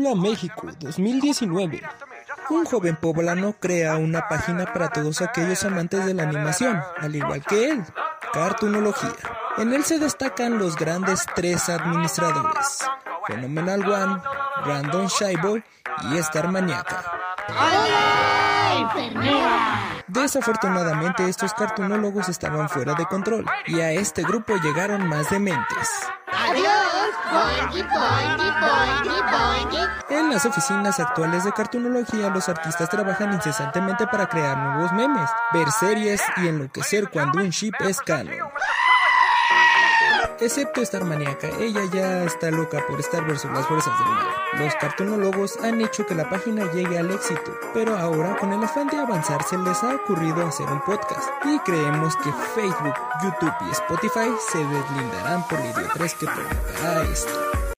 Puebla, México, 2019. Un joven poblano crea una página para todos aquellos amantes de la animación, al igual que él, Cartoonología. En él se destacan los grandes tres administradores, Phenomenal One, Random Shyboy y Star Maniaca. Desafortunadamente estos cartunólogos estaban fuera de control y a este grupo llegaron más dementes. En las oficinas actuales de cartunología, los artistas trabajan incesantemente para crear nuevos memes, ver series y enloquecer cuando un ship es canon. Excepto estar maníaca, ella ya está loca por estar versus las fuerzas del mal. Los cartunólogos han hecho que la página llegue al éxito, pero ahora con el afán de avanzar se les ha ocurrido hacer un podcast. Y creemos que Facebook, YouTube y Spotify se deslindarán por la idiotez que provocará esto.